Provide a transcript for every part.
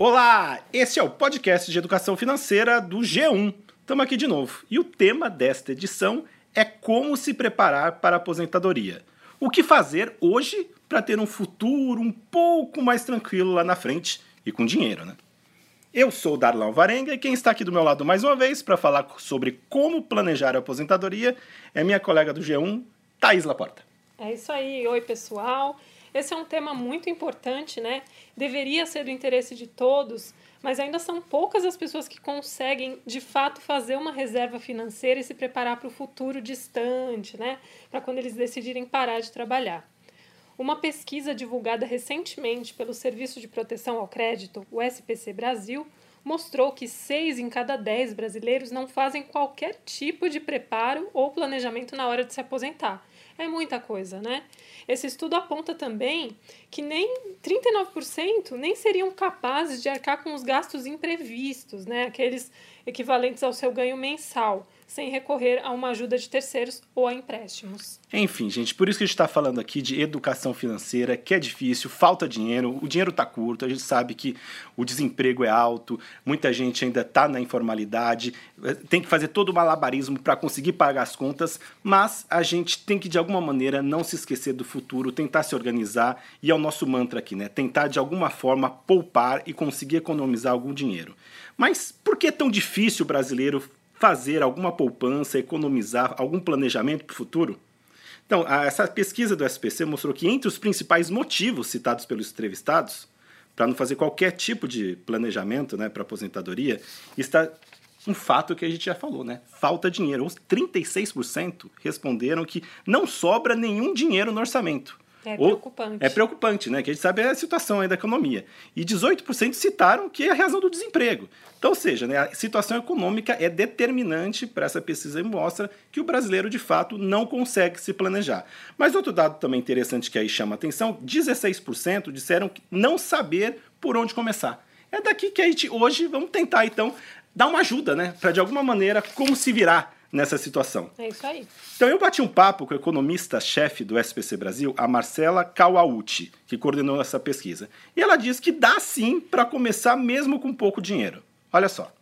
Olá, esse é o podcast de educação financeira do G1. Estamos aqui de novo. E o tema desta edição é como se preparar para a aposentadoria. O que fazer hoje para ter um futuro um pouco mais tranquilo lá na frente e com dinheiro, né? Eu sou o Darlan Varenga e quem está aqui do meu lado mais uma vez para falar sobre como planejar a aposentadoria é minha colega do G1, Thaís Laporta. É isso aí. Oi, pessoal. Esse é um tema muito importante, né? Deveria ser do interesse de todos, mas ainda são poucas as pessoas que conseguem, de fato, fazer uma reserva financeira e se preparar para o futuro distante, né? Para quando eles decidirem parar de trabalhar. Uma pesquisa divulgada recentemente pelo Serviço de Proteção ao Crédito, o SPC Brasil, mostrou que 6 em cada 10 brasileiros não fazem qualquer tipo de preparo ou planejamento na hora de se aposentar. É muita coisa, né? Esse estudo aponta também que nem 39% nem seriam capazes de arcar com os gastos imprevistos, né? Aqueles equivalentes ao seu ganho mensal sem recorrer a uma ajuda de terceiros ou a empréstimos. Enfim, gente, por isso que a gente está falando aqui de educação financeira, que é difícil, falta dinheiro, o dinheiro está curto, a gente sabe que o desemprego é alto, muita gente ainda está na informalidade, eh, tem que fazer todo o malabarismo para conseguir pagar as contas, mas a gente tem que, de alguma maneira, não se esquecer do futuro, tentar se organizar, e é o nosso mantra aqui, né? Tentar, de alguma forma, poupar e conseguir economizar algum dinheiro. Mas por que é tão difícil o brasileiro fazer alguma poupança, economizar, algum planejamento para o futuro? Então, essa pesquisa do SPC mostrou que entre os principais motivos citados pelos entrevistados para não fazer qualquer tipo de planejamento né, para aposentadoria está um fato que a gente já falou, né? Falta dinheiro. Os 36% responderam que não sobra nenhum dinheiro no orçamento. É preocupante. é preocupante, né? Que a gente sabe a situação aí da economia. E 18% citaram que é a razão do desemprego. Então, ou seja, né, a situação econômica é determinante para essa pesquisa e mostra que o brasileiro, de fato, não consegue se planejar. Mas outro dado também interessante que aí chama atenção, 16% disseram não saber por onde começar. É daqui que a gente hoje vamos tentar, então, dar uma ajuda, né? Para, de alguma maneira, como se virar nessa situação. É isso aí. Então eu bati um papo com a economista-chefe do SPC Brasil, a Marcela Kawauchi, que coordenou essa pesquisa. E ela diz que dá sim para começar mesmo com pouco dinheiro. Olha só.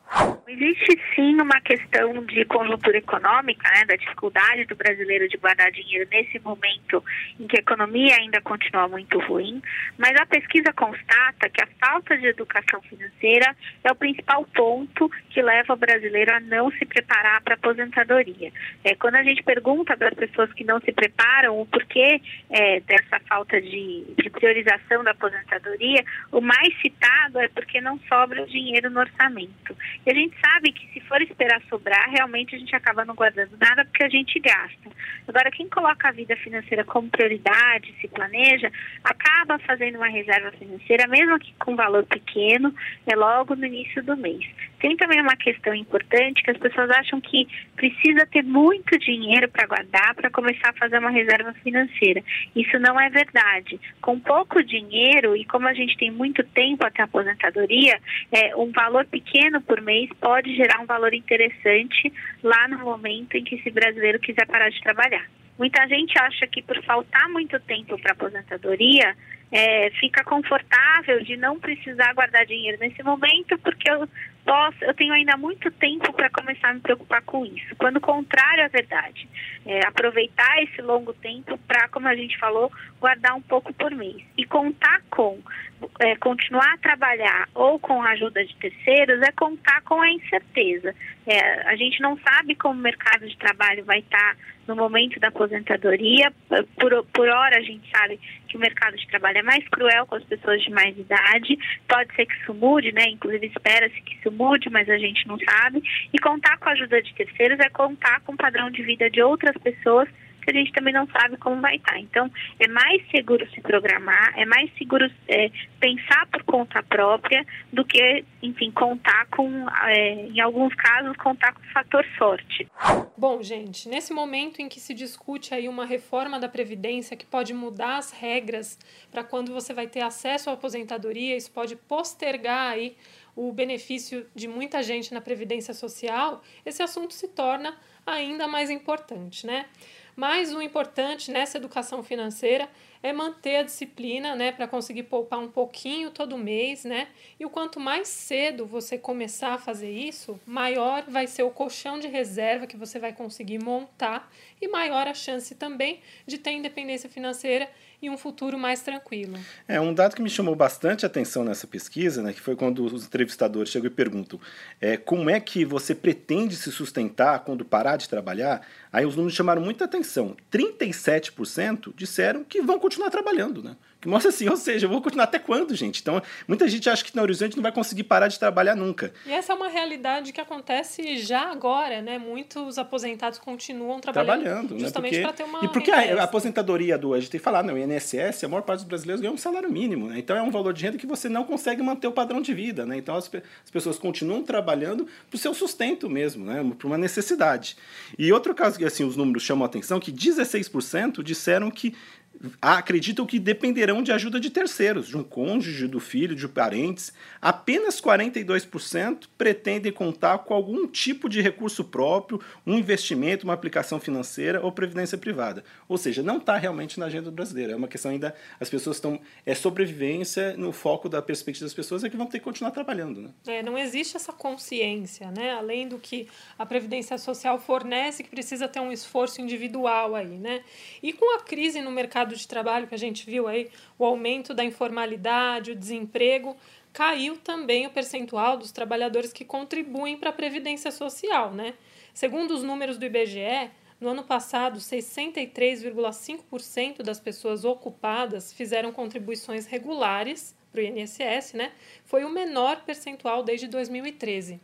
Existe sim uma questão de conjuntura econômica, né, da dificuldade do brasileiro de guardar dinheiro nesse momento em que a economia ainda continua muito ruim, mas a pesquisa constata que a falta de educação financeira é o principal ponto que leva o brasileiro a não se preparar para a aposentadoria. É, quando a gente pergunta para as pessoas que não se preparam o porquê é, dessa falta de, de priorização da aposentadoria, o mais citado é porque não sobra dinheiro no orçamento. E a gente sabe que se for esperar sobrar, realmente a gente acaba não guardando nada porque a gente gasta. Agora, quem coloca a vida financeira como prioridade, se planeja, acaba fazendo uma reserva financeira, mesmo que com valor pequeno, é logo no início do mês. Tem também uma questão importante que as pessoas acham que precisa ter muito dinheiro para guardar para começar a fazer uma reserva financeira. Isso não é verdade. Com pouco dinheiro e como a gente tem muito tempo até a aposentadoria, é, um valor pequeno por mês pode gerar um valor interessante lá no momento em que esse brasileiro quiser parar de trabalhar. Muita gente acha que por faltar muito tempo para aposentadoria, é, fica confortável de não precisar guardar dinheiro nesse momento, porque eu posso, eu tenho ainda muito tempo para começar a me preocupar com isso. Quando o contrário é verdade, é, aproveitar esse longo tempo para, como a gente falou, guardar um pouco por mês e contar com é, continuar a trabalhar ou com a ajuda de terceiros é contar com a incerteza. É, a gente não sabe como o mercado de trabalho vai estar no momento da aposentadoria. Por, por hora, a gente sabe que o mercado de trabalho é mais cruel com as pessoas de mais idade. Pode ser que isso mude, né? Inclusive, espera-se que isso mude, mas a gente não sabe. E contar com a ajuda de terceiros é contar com o padrão de vida de outras pessoas que a gente também não sabe como vai estar. Então, é mais seguro se programar, é mais seguro é, pensar por conta própria do que, enfim, contar com, é, em alguns casos, contar com o fator sorte. Bom, gente, nesse momento em que se discute aí uma reforma da Previdência que pode mudar as regras para quando você vai ter acesso à aposentadoria, isso pode postergar aí o benefício de muita gente na Previdência Social, esse assunto se torna ainda mais importante, né? Mas o importante nessa educação financeira é manter a disciplina, né, para conseguir poupar um pouquinho todo mês, né? E o quanto mais cedo você começar a fazer isso, maior vai ser o colchão de reserva que você vai conseguir montar e maior a chance também de ter independência financeira e um futuro mais tranquilo. É um dado que me chamou bastante atenção nessa pesquisa, né, que foi quando os entrevistadores chegam e perguntam é, como é que você pretende se sustentar quando parar de trabalhar. Aí os números chamaram muita atenção. 37% disseram que vão continuar trabalhando, né? Que mostra assim, ou seja, eu vou continuar até quando, gente? Então, muita gente acha que na Horizonte não vai conseguir parar de trabalhar nunca. E essa é uma realidade que acontece já agora, né? Muitos aposentados continuam trabalhando, trabalhando né? justamente né? para ter uma E porque a, a, aposentadoria do, a gente tem que falar, não, o INSS, a maior parte dos brasileiros ganha um salário mínimo, né? Então é um valor de renda que você não consegue manter o padrão de vida, né? Então as, as pessoas continuam trabalhando para o seu sustento mesmo, né? Uma necessidade. E outro caso que assim os números chamam a atenção, que 16% disseram que acreditam que dependerão de ajuda de terceiros, de um cônjuge, do filho, de parentes. Apenas 42% pretendem contar com algum tipo de recurso próprio, um investimento, uma aplicação financeira ou previdência privada. Ou seja, não está realmente na agenda brasileira. É uma questão ainda. As pessoas estão. É sobrevivência no foco da perspectiva das pessoas é que vão ter que continuar trabalhando. Né? É, não existe essa consciência, né? além do que a Previdência Social fornece, que precisa ter um esforço individual aí. Né? E com a crise no mercado mercado de trabalho que a gente viu aí, o aumento da informalidade, o desemprego, caiu também o percentual dos trabalhadores que contribuem para a Previdência Social, né? Segundo os números do IBGE, no ano passado, 63,5% das pessoas ocupadas fizeram contribuições regulares para o INSS, né? Foi o menor percentual desde 2013.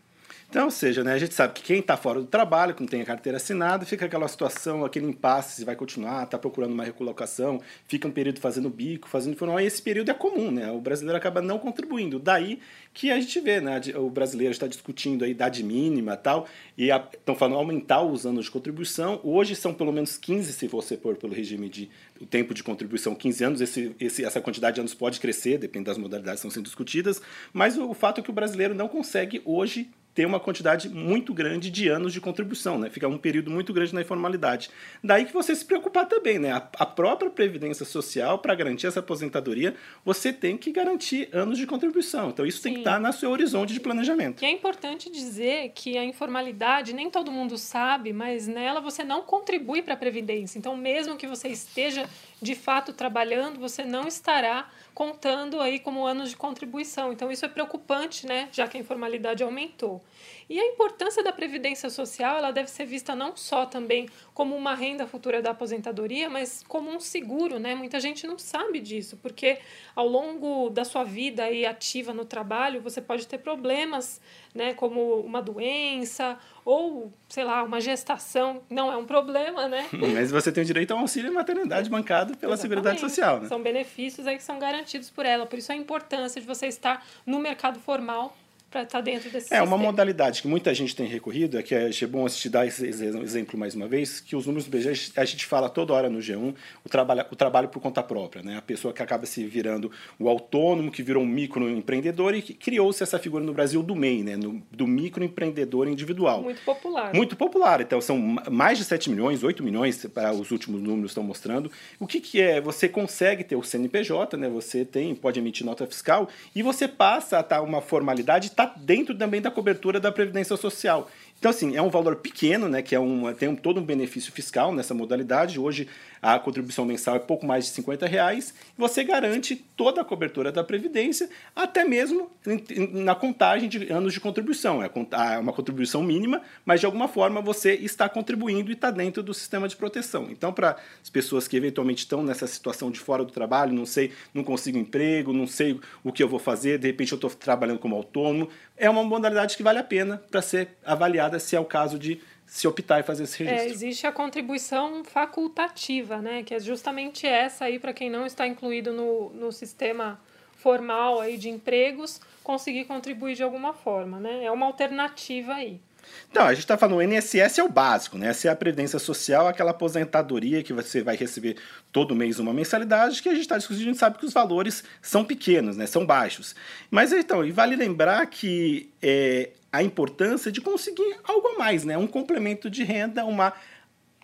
Então, ou seja, né, a gente sabe que quem está fora do trabalho, que não tem a carteira assinada, fica aquela situação, aquele impasse, se vai continuar, está procurando uma recolocação, fica um período fazendo bico, fazendo informal, e esse período é comum, né? O brasileiro acaba não contribuindo. Daí que a gente vê, né? O brasileiro está discutindo a idade mínima tal, e estão falando aumentar os anos de contribuição. Hoje são pelo menos 15, se você pôr pelo regime de o tempo de contribuição 15 anos, esse, esse, essa quantidade de anos pode crescer, depende das modalidades que estão sendo discutidas, mas o, o fato é que o brasileiro não consegue hoje ter uma quantidade muito grande de anos de contribuição, né? Fica um período muito grande na informalidade. Daí que você se preocupar também, né? A, a própria previdência social para garantir essa aposentadoria, você tem que garantir anos de contribuição. Então isso Sim. tem que estar no seu horizonte de planejamento. E é importante dizer que a informalidade nem todo mundo sabe, mas nela você não contribui para a previdência. Então mesmo que você esteja de fato trabalhando, você não estará contando aí como anos de contribuição. Então isso é preocupante, né, já que a informalidade aumentou. E a importância da previdência social, ela deve ser vista não só também como uma renda futura da aposentadoria, mas como um seguro, né? Muita gente não sabe disso, porque ao longo da sua vida aí ativa no trabalho, você pode ter problemas, né, como uma doença ou, sei lá, uma gestação, não é um problema, né? Mas você tem o direito a um auxílio maternidade bancado pela Exatamente. Seguridade Social, né? São benefícios aí que são garantidos por ela, por isso a importância de você estar no mercado formal para estar tá dentro desse É, sistema. uma modalidade que muita gente tem recorrido, é que é, é bom te dar esse exemplo mais uma vez, que os números do BG, a gente fala toda hora no G1, o trabalho, o trabalho por conta própria, né? A pessoa que acaba se virando o autônomo, que virou um microempreendedor e criou-se essa figura no Brasil do MEI, né? No, do microempreendedor individual. Muito popular. Muito popular. Então, são mais de 7 milhões, 8 milhões, para os últimos números estão mostrando. O que, que é? Você consegue ter o CNPJ, né? Você tem, pode emitir nota fiscal e você passa a estar uma formalidade, está dentro também da cobertura da Previdência Social. Então, assim, é um valor pequeno, né, que é um, tem um, todo um benefício fiscal nessa modalidade. Hoje, a contribuição mensal é pouco mais de 50 reais. Você garante toda a cobertura da Previdência, até mesmo na contagem de anos de contribuição. É uma contribuição mínima, mas de alguma forma você está contribuindo e está dentro do sistema de proteção. Então, para as pessoas que eventualmente estão nessa situação de fora do trabalho, não sei, não consigo emprego, não sei o que eu vou fazer, de repente eu estou trabalhando como autônomo, é uma modalidade que vale a pena para ser avaliada se é o caso de se optar e fazer esse é, registro. É, existe a contribuição facultativa, né, que é justamente essa aí para quem não está incluído no, no sistema formal aí de empregos, conseguir contribuir de alguma forma, né? É uma alternativa aí. Então, a gente está falando, o INSS é o básico, né? Essa é a Previdência Social, aquela aposentadoria que você vai receber todo mês uma mensalidade, que a gente está discutindo, a gente sabe que os valores são pequenos, né? São baixos. Mas então, e vale lembrar que é, a importância de conseguir algo a mais, né? Um complemento de renda, uma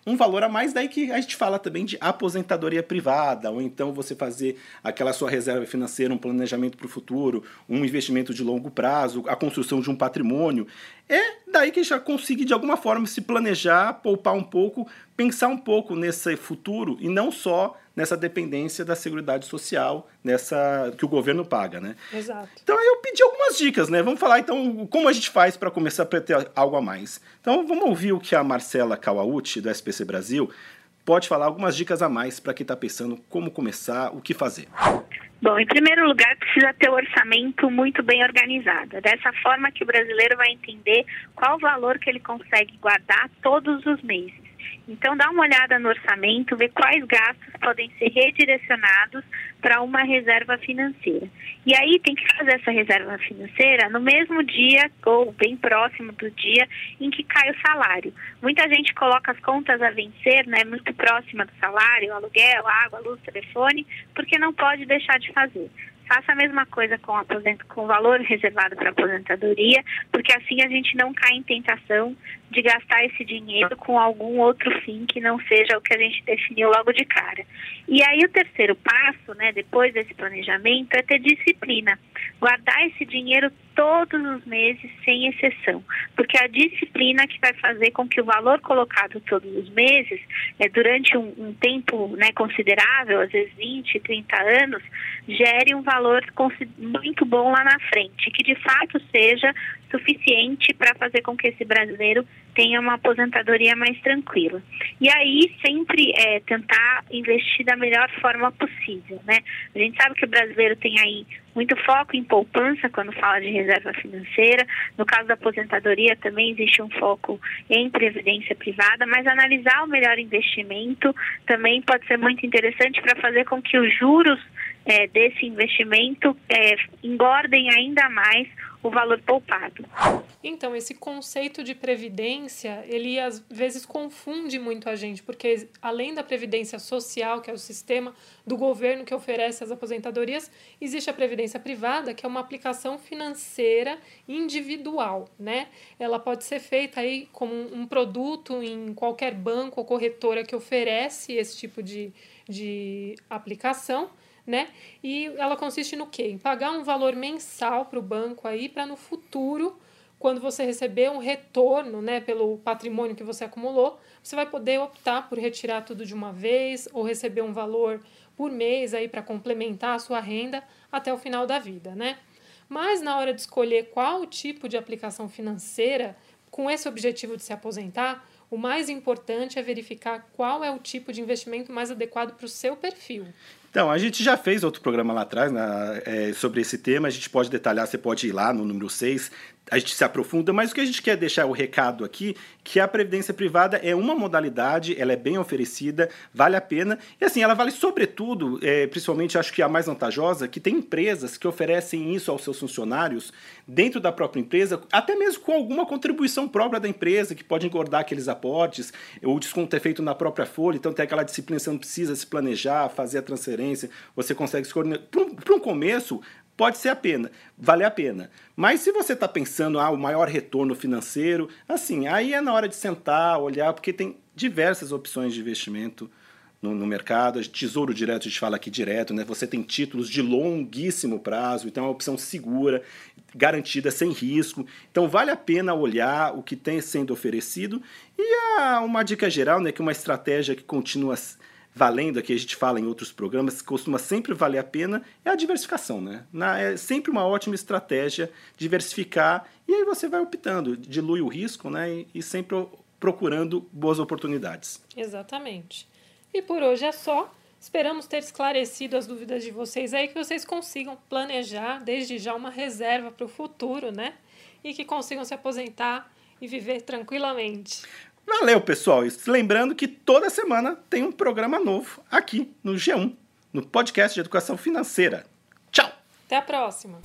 um valor a mais, daí que a gente fala também de aposentadoria privada, ou então você fazer aquela sua reserva financeira, um planejamento para o futuro, um investimento de longo prazo, a construção de um patrimônio. É daí que já consiga, de alguma forma, se planejar, poupar um pouco, pensar um pouco nesse futuro e não só nessa dependência da Seguridade Social, nessa que o governo paga, né? Exato. Então eu pedi algumas dicas, né? Vamos falar então como a gente faz para começar a ter algo a mais. Então vamos ouvir o que a Marcela Kawauchi, do SPC Brasil, pode falar algumas dicas a mais para quem está pensando como começar, o que fazer. Bom, em primeiro lugar, precisa ter o orçamento muito bem organizado. É dessa forma que o brasileiro vai entender qual o valor que ele consegue guardar todos os meses. Então, dá uma olhada no orçamento, vê quais gastos podem ser redirecionados para uma reserva financeira. E aí tem que fazer essa reserva financeira no mesmo dia ou bem próximo do dia em que cai o salário. Muita gente coloca as contas a vencer, né, muito próxima do salário, aluguel, água, luz, telefone, porque não pode deixar de fazer. Faça a mesma coisa com, com o valor reservado para aposentadoria, porque assim a gente não cai em tentação de gastar esse dinheiro com algum outro fim que não seja o que a gente definiu logo de cara. E aí o terceiro passo, né, depois desse planejamento, é ter disciplina. Guardar esse dinheiro todos os meses, sem exceção, porque é a disciplina que vai fazer com que o valor colocado todos os meses, é, durante um, um tempo né, considerável, às vezes 20, 30 anos, gere um valor muito bom lá na frente, que de fato seja suficiente para fazer com que esse brasileiro tenha uma aposentadoria mais tranquila. E aí sempre é, tentar investir da melhor forma possível, né? A gente sabe que o brasileiro tem aí muito foco em poupança quando fala de reserva financeira. No caso da aposentadoria também existe um foco em previdência privada, mas analisar o melhor investimento também pode ser muito interessante para fazer com que os juros é, desse investimento é, engordem ainda mais o valor poupado. Então, esse conceito de previdência, ele às vezes confunde muito a gente, porque além da previdência social, que é o sistema do governo que oferece as aposentadorias, existe a previdência privada, que é uma aplicação financeira individual, né? Ela pode ser feita aí como um produto em qualquer banco ou corretora que oferece esse tipo de, de aplicação né? E ela consiste no quê? Em pagar um valor mensal para o banco aí para no futuro, quando você receber um retorno, né, pelo patrimônio que você acumulou, você vai poder optar por retirar tudo de uma vez ou receber um valor por mês aí para complementar a sua renda até o final da vida, né? Mas na hora de escolher qual tipo de aplicação financeira com esse objetivo de se aposentar, o mais importante é verificar qual é o tipo de investimento mais adequado para o seu perfil. Então, a gente já fez outro programa lá atrás é, sobre esse tema, a gente pode detalhar, você pode ir lá no número 6, a gente se aprofunda, mas o que a gente quer deixar o recado aqui, que a previdência privada é uma modalidade, ela é bem oferecida, vale a pena, e assim, ela vale sobretudo, é, principalmente acho que a mais vantajosa, que tem empresas que oferecem isso aos seus funcionários dentro da própria empresa, até mesmo com alguma contribuição própria da empresa, que pode engordar aqueles aportes, o desconto é feito na própria folha, então tem aquela disciplina, você não precisa se planejar, fazer a transferência, você consegue se coordenar. Para um começo, pode ser a pena, vale a pena. Mas se você está pensando, ah, o maior retorno financeiro, assim, aí é na hora de sentar, olhar, porque tem diversas opções de investimento no, no, mercado. Tesouro direto, a gente fala aqui direto, né? Você tem títulos de longuíssimo prazo, então é uma opção segura, garantida, sem risco. Então vale a pena olhar o que tem sendo oferecido. E uma dica geral, né? Que uma estratégia que continua valendo, aqui a gente fala em outros programas, costuma sempre valer a pena, é a diversificação, né? Na, é sempre uma ótima estratégia diversificar e aí você vai optando, dilui o risco, né? E, e sempre procurando boas oportunidades. Exatamente. E por hoje é só. Esperamos ter esclarecido as dúvidas de vocês aí, que vocês consigam planejar desde já uma reserva para o futuro, né? E que consigam se aposentar e viver tranquilamente. Valeu, pessoal. Lembrando que toda semana tem um programa novo aqui no G1, no podcast de educação financeira. Tchau! Até a próxima!